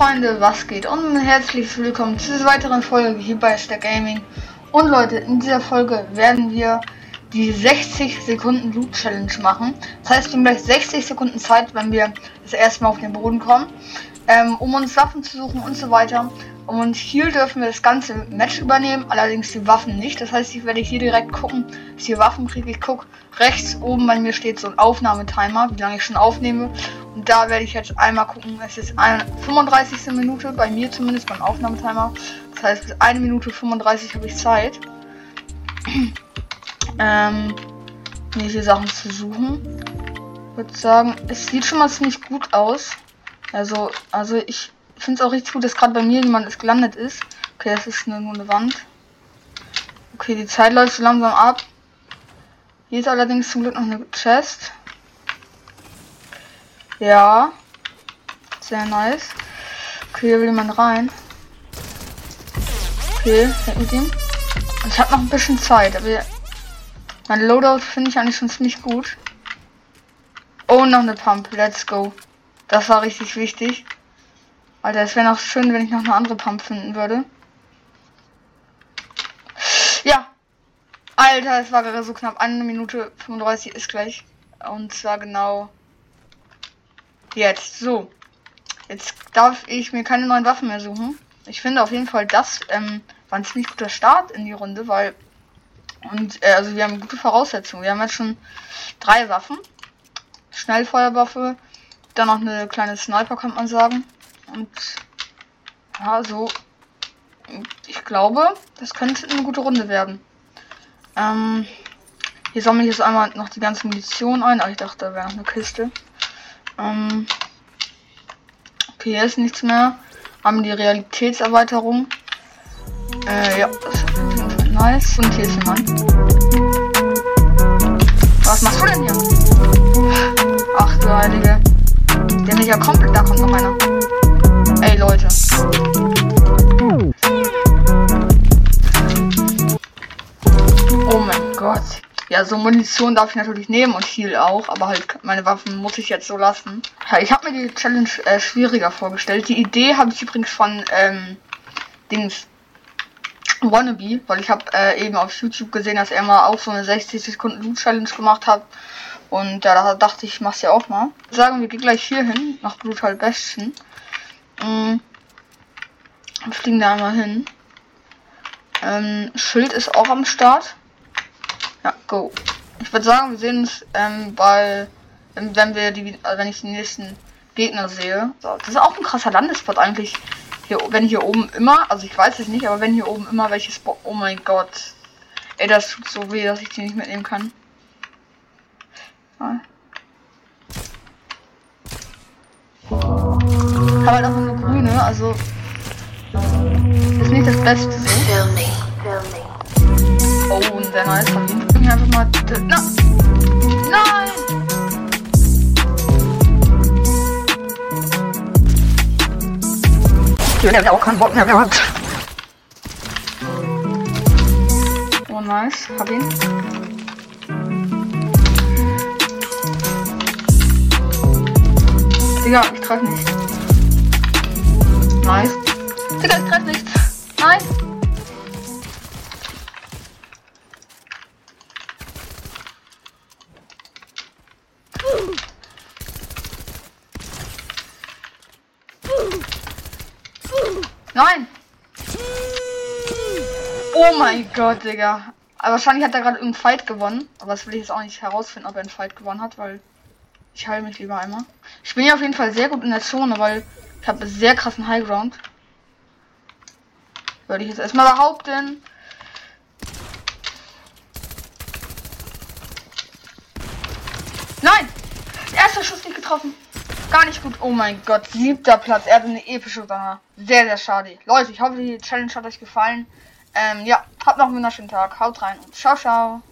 Freunde, was geht? Und herzlich willkommen zu dieser weiteren Folge hier bei Stack Gaming. Und Leute, in dieser Folge werden wir die 60 Sekunden Loot Challenge machen. Das heißt, wir haben gleich 60 Sekunden Zeit, wenn wir das erste Mal auf den Boden kommen, ähm, um uns Waffen zu suchen und so weiter. Und hier dürfen wir das ganze Match übernehmen, allerdings die Waffen nicht. Das heißt, ich werde hier direkt gucken, dass hier Waffen kriege. Ich gucke rechts oben bei mir steht so ein Aufnahmetimer, wie lange ich schon aufnehme. Und da werde ich jetzt einmal gucken, es ist eine 35. Minute, bei mir zumindest beim Aufnahmetimer. Das heißt, bis 1 Minute 35 habe ich Zeit. ähm, mir hier Sachen zu suchen. Ich würde sagen, es sieht schon mal ziemlich gut aus. Also, also ich finde es auch richtig gut, dass gerade bei mir jemand ist gelandet ist. Okay, das ist nur eine Wand. Okay, die Zeit läuft so langsam ab. Hier ist allerdings zum Glück noch eine Chest. Ja. Sehr nice. Okay, hier will jemand rein. Okay, weg mit ihm. Ich habe noch ein bisschen Zeit, aber mein Loadout finde ich eigentlich schon ziemlich gut. Oh, noch eine Pump. Let's go. Das war richtig wichtig. Alter, es wäre noch schön, wenn ich noch eine andere Pump finden würde. Ja. Alter, es war gerade so knapp. Eine Minute 35 ist gleich. Und zwar genau jetzt. So. Jetzt darf ich mir keine neuen Waffen mehr suchen. Ich finde auf jeden Fall, das ähm, war ein ziemlich guter Start in die Runde, weil. Und äh, also wir haben gute Voraussetzungen. Wir haben jetzt schon drei Waffen. Schnellfeuerwaffe, dann noch eine kleine Sniper, kann man sagen. Und ja, so. Ich glaube, das könnte eine gute Runde werden. Ähm, hier sammle ich jetzt einmal noch die ganze Munition ein. Aber ich dachte, da wäre noch eine Kiste. Ähm, okay, hier ist nichts mehr. Haben die Realitätserweiterung. Äh, ja, das ist nice. Und hier ist jemand. Was machst du denn hier? Ach du Heilige. Ja komplett. Da kommt noch einer. Ey, Leute. Oh mein Gott. Ja, so Munition darf ich natürlich nehmen und Heal auch, aber halt meine Waffen muss ich jetzt so lassen. Ja, ich habe mir die Challenge äh, schwieriger vorgestellt. Die Idee habe ich übrigens von ähm, Dings Wannabe, weil ich habe äh, eben auf YouTube gesehen, dass er mal auch so eine 60 Sekunden Loot Challenge gemacht hat. Und ja, da dachte ich, mach's ja auch mal. Sagen wir, gehen gleich hier hin, nach Brutal Besten. Mhm. Fliegen da einmal hin. Ähm, Schild ist auch am Start. Ja, go. Ich würde sagen, wir sehen uns ähm, bei, wenn, wir die, also wenn ich die nächsten Gegner sehe. So, das ist auch ein krasser Landespot eigentlich. Hier, wenn hier oben immer, also ich weiß es nicht, aber wenn hier oben immer welches Spot, oh mein Gott. Ey, das tut so weh, dass ich die nicht mitnehmen kann. Ja. Aber halt nur grüne, also ist nicht das Beste. So. Oh, sehr nice von ihm. Ich einfach mal. Na! Nein! Ich habe auch keinen Bock mehr gehabt. Oh, nice. Hab ihn. Digga, ich treffe nicht. Nice. Digga, ich treffe nicht. Nice. Nein! Oh mein Gott, Digga. Aber wahrscheinlich hat er gerade irgendeinen Fight gewonnen. Aber das will ich jetzt auch nicht herausfinden, ob er einen Fight gewonnen hat, weil ich heile mich lieber einmal. Ich bin ja auf jeden Fall sehr gut in der Zone, weil ich habe sehr krassen Highground. Würde ich jetzt erstmal behaupten. Nein! Erster Schuss nicht getroffen. Gar nicht gut. Oh mein Gott, siebter Platz. Er hat eine epische Sache. Sehr, sehr schade. Leute, ich hoffe, die Challenge hat euch gefallen. Ähm, ja, habt noch einen wunderschönen Tag. Haut rein und ciao, ciao.